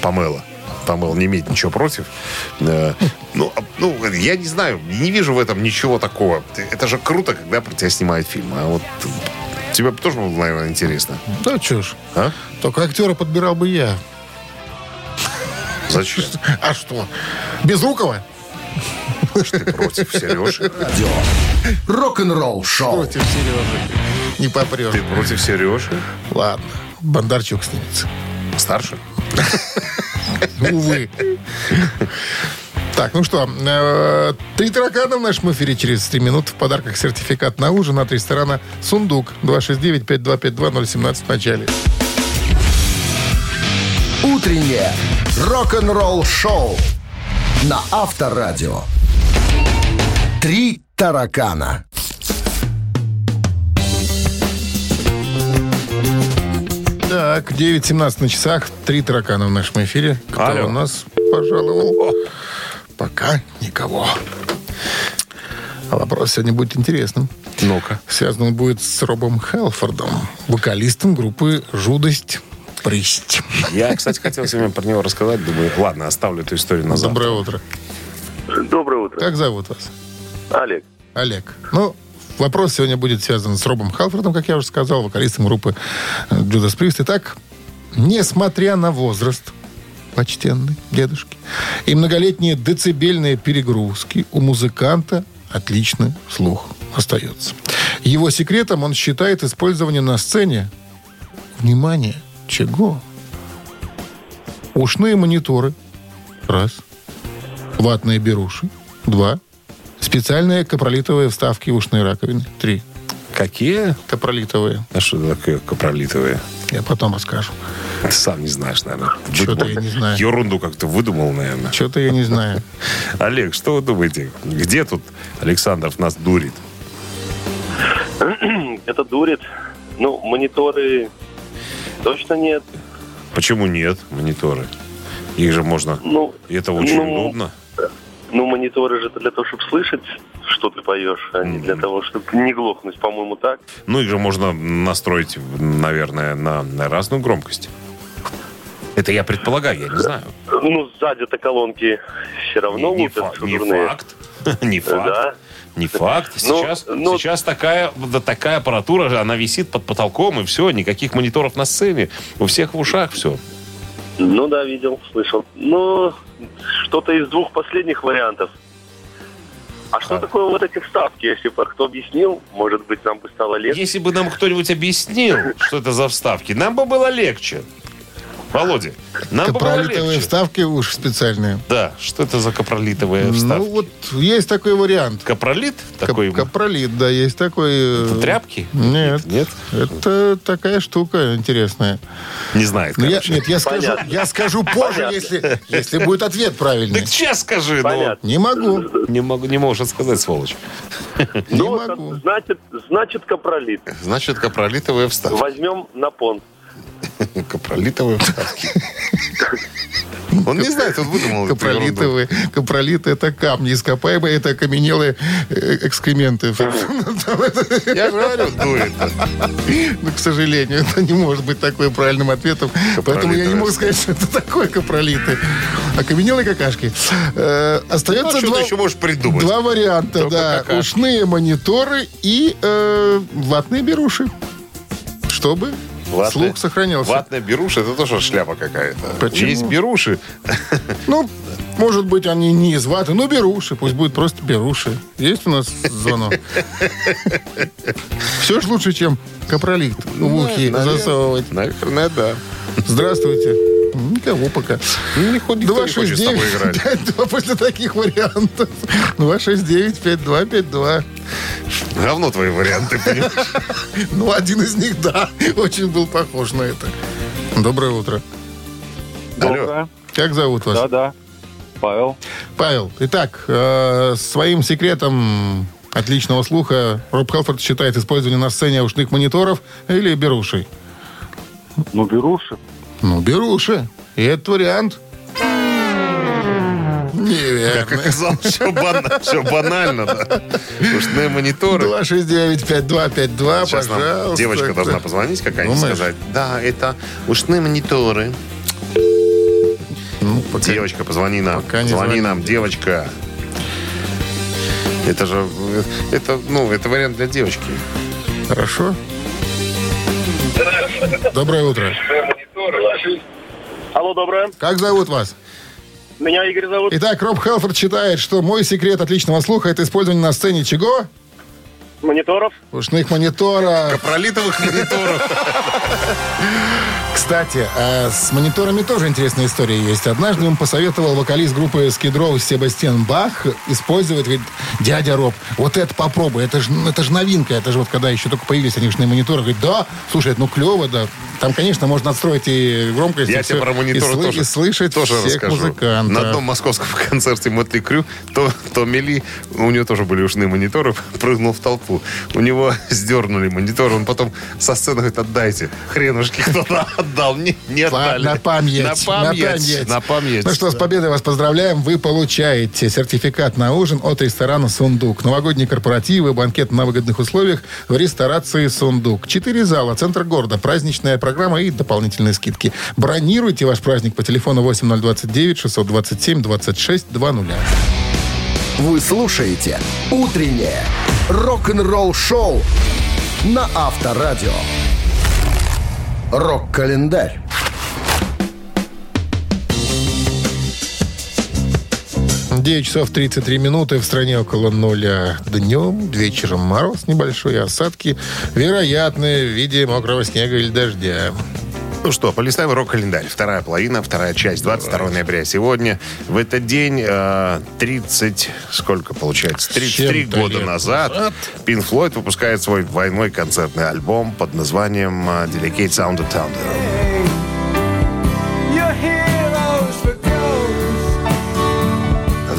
Памела. Памела не имеет ничего против. Э, Ну, а- ну, я не знаю, не вижу в этом ничего такого. Это же круто, когда про тебя снимают фильм. А вот тебе тоже было, наверное, интересно. Да ж. А? Только актера подбирал бы я. Зачем? А что? Безрукова? Ты против Сережи? Рок-н-ролл-шоу. Против Сережи. Не попрешь. Ты против Сережи? Ладно. Бондарчук снимется. Старше? Увы. Так, ну что, э, три таракана в нашем эфире через три минуты. В подарках сертификат на ужин от ресторана «Сундук». 269-5252-017 в начале. Утреннее рок-н-ролл-шоу на Авторадио. Три таракана. Так, 9.17 на часах. Три таракана в нашем эфире. Кто Алло. у нас пожаловал? Пока никого. А вопрос сегодня будет интересным. Ну-ка. Связан он будет с Робом Хелфордом, вокалистом группы «Жудость Присть». Я, кстати, хотел сегодня про него рассказать. Думаю, ладно, оставлю эту историю на завтра. Доброе утро. Доброе утро. Как зовут вас? Олег. Олег. Ну, вопрос сегодня будет связан с Робом Халфордом, как я уже сказал, вокалистом группы э, Judas Priest. Итак, несмотря на возраст, почтенный дедушки, и многолетние децибельные перегрузки, у музыканта отличный слух остается. Его секретом он считает использование на сцене, внимание, чего? Ушные мониторы, раз. Ватные беруши, два. Специальные капролитовые вставки в ушные раковины, три. Какие? Капролитовые, А что такое капролитовые? я потом расскажу. Ты сам не знаешь, наверное. Чё-то я не знаю. Ерунду как-то выдумал, наверное. Что-то я не знаю. (laughs) Олег, что вы думаете? Где тут Александров нас дурит? (clears throat) Это дурит. Ну, мониторы точно нет. Почему нет мониторы? Их же можно... Ну, И это очень ну, удобно. Ну, мониторы же это для того, чтобы слышать, что ты поешь, а не для того, чтобы не глохнуть, по-моему, так. Ну, их же можно настроить, наверное, на, на разную громкость. Это я предполагаю, я не знаю. Ну, сзади-то колонки все равно не, не лупят фа- не факт. (laughs) Не факт. Да. Не факт. Ну, Сейчас, ну- сейчас такая, да, такая аппаратура, она висит под потолком, и все, никаких мониторов на сцене. У всех в ушах все. Ну да, видел, слышал. Ну, что-то из двух последних вариантов. А что такое вот эти вставки? Если бы кто объяснил, может быть, нам бы стало легче. Если бы нам кто-нибудь объяснил, что это за вставки, нам бы было легче. Володя, нам Капролитовые вставки уж специальные. Да, что это за капролитовые Ну, вставки? вот есть такой вариант. Капролит такой? Кап- Капролит, да, есть такой. э, Это тряпки? Нет. Нет? Это такая штука интересная. Не знает, Ну, я, нет, я скажу, Понятно. я скажу позже, Понятно. если, если будет ответ правильный. Так сейчас скажи, ну. Понятно. Не могу. Не, могу, не может сказать, сволочь. Не Ну, могу. значит, значит, капролит. Значит, капролитовые вставки. Возьмем на понт. (laughs) Капролитовые вставки. Он не знает, он выдумал. Капролитовые. Капролиты это камни ископаемые, это окаменелые э, экскременты. Я же говорю, дует. Но, к сожалению, это не может быть такой правильным ответом. Поэтому я не могу сказать, что это такое капролиты. Окаменелые какашки. Э, Ну, Остается что два, еще можешь придумать? два варианта, да. Ушные мониторы и э, ватные беруши. Чтобы Ватные- слух сохранялся. Ватная беруша, это тоже шляпа какая-то. Почему? Есть беруши. (laughs) Ну, может быть, они не из ваты, но беруши. Пусть будет просто беруши. Есть у нас звонок? (laughs) Все ж лучше, чем капролит в наверное. засовывать. Наверное, да. Здравствуйте. Никого пока. Ну, не ход- никто не хочет с тобой играть. (laughs) 269-52 после таких вариантов. 269-5252. Говно твои варианты, понимаешь? (laughs) Ну, один из них, да, очень был похож на это. Доброе утро. Алло. Как зовут вас? Да-да. Павел. Павел, итак, э, своим секретом отличного слуха Роб Хелфорд считает использование на сцене ушных мониторов или берушей. Ну, беруши. Ну, беруши. И этот вариант... Как Неверно. оказалось, все, бана- всё банально, да. Ушные мониторы. 269-5252, Сейчас нам пожалуйста. девочка должна позвонить какая-нибудь Думаешь? сказать. Да, это ушные мониторы. Ну, пока- Девочка, позвони нам. Пока не Звони звонит нам, девочка. Это же, это, ну, это вариант для девочки. Хорошо. Доброе утро. Алло, доброе. Как зовут вас? Меня Игорь зовут. Итак, Роб Хелфорд считает, что мой секрет отличного слуха это использование на сцене чего? Мониторов. Ушных мониторов. Капролитовых мониторов. Кстати, а с мониторами тоже интересная история есть. Однажды ему посоветовал вокалист группы Скидроу Себастьян Бах использовать, говорит, дядя Роб, вот это попробуй, это же это ж новинка, это же вот когда еще только появились они ушные мониторы. Говорит, да, слушай, ну клево, да. Там, конечно, можно отстроить и громкость, Я и тебе всё, про и, мониторы сл- тоже, и слышать тоже всех расскажу. музыкантов. На одном московском (laughs) концерте Мотли Крю, то, то Мели, у него тоже были ушные мониторы, (laughs) прыгнул в толпу. У него (laughs) сдернули монитор, он потом со сцены говорит, отдайте. Хренушки кто-то отдал. Не, не отдали. На память. На память. На память. Ну что, с победой вас поздравляем. Вы получаете сертификат на ужин от ресторана «Сундук». Новогодние корпоративы, банкет на выгодных условиях в ресторации «Сундук». Четыре зала, центр города, праздничная программа и дополнительные скидки. Бронируйте ваш праздник по телефону 8029 627 26 20. Вы слушаете «Утреннее рок-н-ролл-шоу» на Авторадио. Рок-календарь. Девять часов 33 минуты. В стране около нуля днем. Вечером мороз небольшой, осадки вероятны в виде мокрого снега или дождя. Ну что, полистаем рок-календарь. Вторая половина, вторая часть, 22 ноября сегодня. В этот день э, 30, сколько получается? 33 чем-то года назад назад. Pink Floyd выпускает свой двойной концертный альбом под названием э, Delicate Sound of Thunder.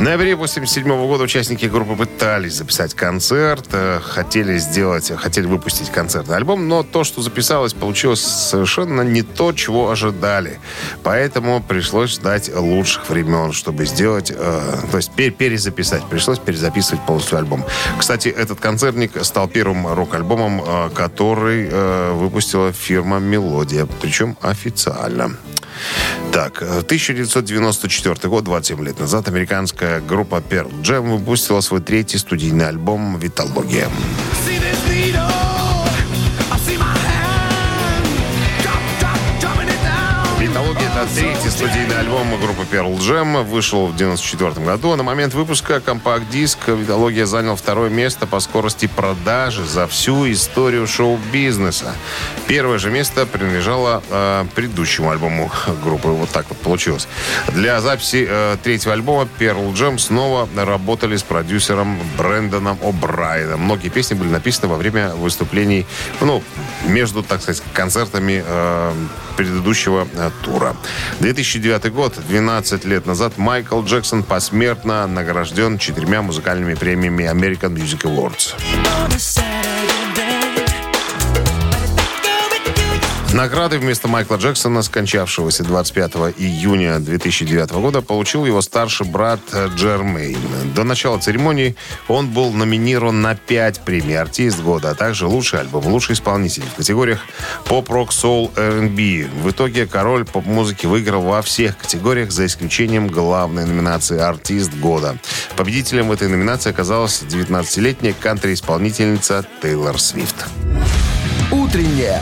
Ноябре 87 года участники группы пытались записать концерт, э, хотели сделать, хотели выпустить концертный альбом, но то, что записалось, получилось совершенно не то, чего ожидали. Поэтому пришлось ждать лучших времен, чтобы сделать, э, то есть пер- перезаписать. Пришлось перезаписывать полностью альбом. Кстати, этот концертник стал первым рок-альбомом, э, который э, выпустила фирма «Мелодия», причем официально. Так, э, 1994 год, 27 лет назад, американская группа Pearl Jam выпустила свой третий студийный альбом «Виталогия». Третий студийный альбом группы Pearl Jam. Вышел в 1994 году. На момент выпуска компакт-диск «Виталогия» занял второе место по скорости продажи за всю историю шоу-бизнеса. Первое же место принадлежало э, предыдущему альбому группы. Вот так вот получилось. Для записи э, третьего альбома Pearl Jam снова работали с продюсером Брэндоном О'Брайеном. Многие песни были написаны во время выступлений, ну, между, так сказать, концертами э, предыдущего э, тура. 2009 год, 12 лет назад, Майкл Джексон посмертно награжден четырьмя музыкальными премиями American Music Awards. Награды вместо Майкла Джексона, скончавшегося 25 июня 2009 года, получил его старший брат э, Джермейн. До начала церемонии он был номинирован на 5 премий «Артист года», а также «Лучший альбом», «Лучший исполнитель» в категориях «Поп, рок, соул, R&B». В итоге король поп-музыки выиграл во всех категориях, за исключением главной номинации «Артист года». Победителем в этой номинации оказалась 19-летняя кантри-исполнительница Тейлор Свифт. Утреннее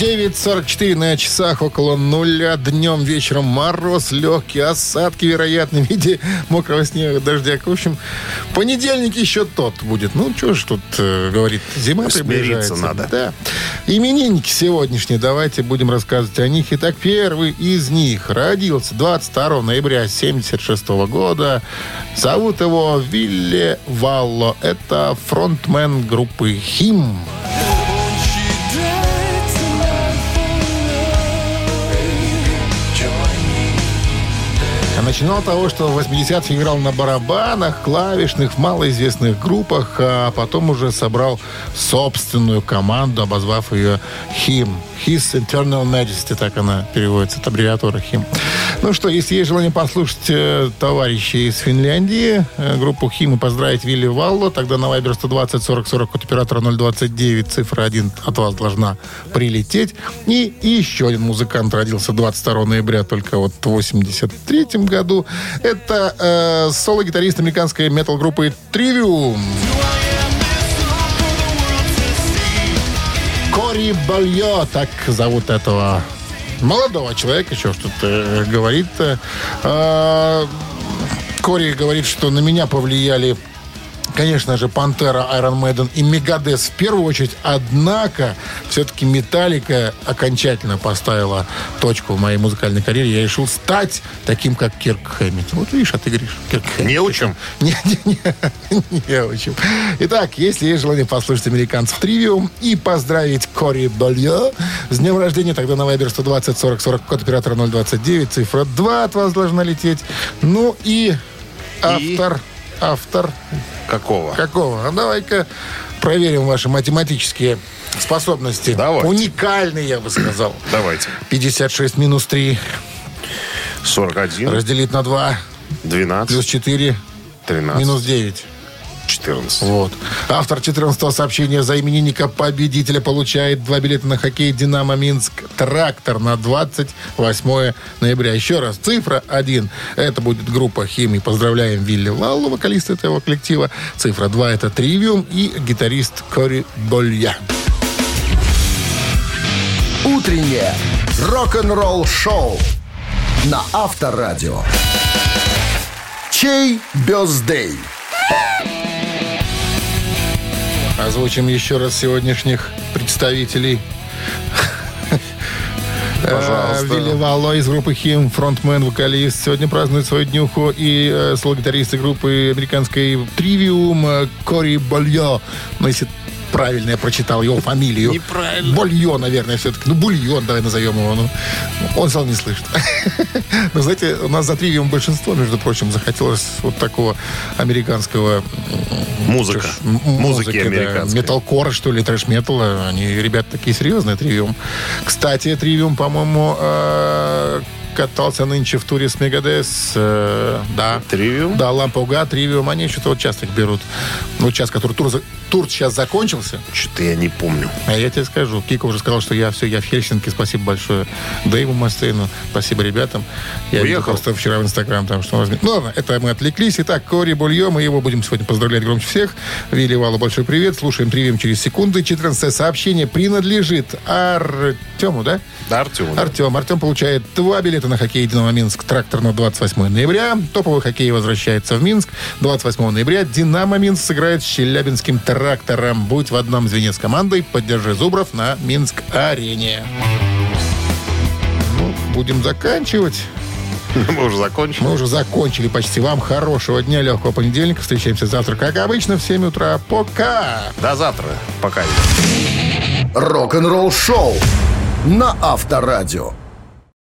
9.44 на часах, около нуля. Днем, вечером мороз, легкие осадки, вероятно, в виде мокрого снега, дождя. В общем, понедельник еще тот будет. Ну, что ж тут э, говорит, зима Смириться приближается. надо. Да. Именинники сегодняшние, давайте будем рассказывать о них. Итак, первый из них родился 22 ноября 76 года. Зовут его Вилле Валло. Это фронтмен группы «Хим». Начинал с того, что в 80-х играл на барабанах, клавишных, в малоизвестных группах, а потом уже собрал собственную команду, обозвав ее HIM. His Eternal Majesty, так она переводится, это аббревиатура HIM. Ну что, если есть желание послушать э, товарищей из Финляндии, э, группу и поздравить Вилли Валло, тогда на Viber 120 40 40 от оператора 029, цифра 1 от вас должна прилететь. И, и еще один музыкант родился 22 ноября, только вот в 83 году. Это э, соло-гитарист американской метал-группы Trivium. Кори Бальо, так зовут этого молодого человека, еще что-то э, говорит. Э, Кори говорит, что на меня повлияли Конечно же, Пантера, Iron Maiden и Мегадес в первую очередь. Однако, все-таки Металлика окончательно поставила точку в моей музыкальной карьере. Я решил стать таким, как Кирк Хэммит. Вот видишь, а ты говоришь, Кирк Хэммит. Не учим? (laughs) Не, не, не, (laughs) не учим. Итак, если есть желание послушать американцев тривиум и поздравить Кори Балье с днем рождения, тогда на Viber 120 40 40 код оператора 029, цифра 2 от вас должна лететь. Ну и автор, автор Какого? какого? А давай-ка проверим ваши математические способности. Давайте. Уникальные, я бы сказал. Давайте. 56 минус 3 41, разделить на 2 12, плюс 4 13, минус 9. 14. Вот. Автор 14 сообщения за именинника победителя получает два билета на хоккей «Динамо Минск». Трактор на 28 ноября. Еще раз, цифра 1. Это будет группа «Химии». Поздравляем Вилли Лаллу, вокалиста этого коллектива. Цифра 2 это «Тривиум» и гитарист Кори Болья. Утреннее рок-н-ролл-шоу на Авторадио. Чей бездей? Озвучим еще раз сегодняшних представителей. (laughs) Пожалуйста. Э, Вилли Валло из группы Хим, фронтмен, вокалист. Сегодня празднует свою днюху и э, соло-гитарист из группы американской Тривиум э, Кори Бальо. Но если правильно я прочитал его фамилию. Неправильно. Бульон, наверное, все-таки. Ну, бульон, давай назовем его. Ну, он сам не слышит. Но, (laughs) знаете, у нас за тривиум большинство, между прочим, захотелось вот такого американского... Музыка. Музыки американской. Металкора, что ли, трэш-металла. Они, ребята, такие серьезные, тривиум. Кстати, тривиум, по-моему, э, катался нынче в туре с Мегадес. э, Да. Тривиум? Да, Лампа Уга, Тривиум, они что-то вот часто их берут. Ну, сейчас, который тур, тур сейчас закончился, Что-то я не помню. а я тебе скажу, Кика уже сказал, что я все, я в Хельсинки, спасибо большое. Дэйву Мастейну, спасибо ребятам. Я Уехал? просто вчера в Инстаграм там, что... Ну ладно, это мы отвлеклись. Итак, Кори Бульё, мы его будем сегодня поздравлять громче всех. Вилли Валу большой привет. Слушаем тривиум через секунды. 14 сообщение принадлежит Артему, да? Да, Артем. Артем. Артем получает два билета на хоккей «Динамо Минск» трактор на 28 ноября. Топовый хоккей возвращается в Минск. 28 ноября «Динамо Минск» сыграет с Челябинским трактором. Будь в одном звене с командой. Поддержи Зубров на Минск-арене. Ну, будем заканчивать. (laughs) Мы уже закончили. Мы уже закончили почти. Вам хорошего дня, легкого понедельника. Встречаемся завтра, как обычно, в 7 утра. Пока! До завтра. Пока. Рок-н-ролл шоу на Авторадио.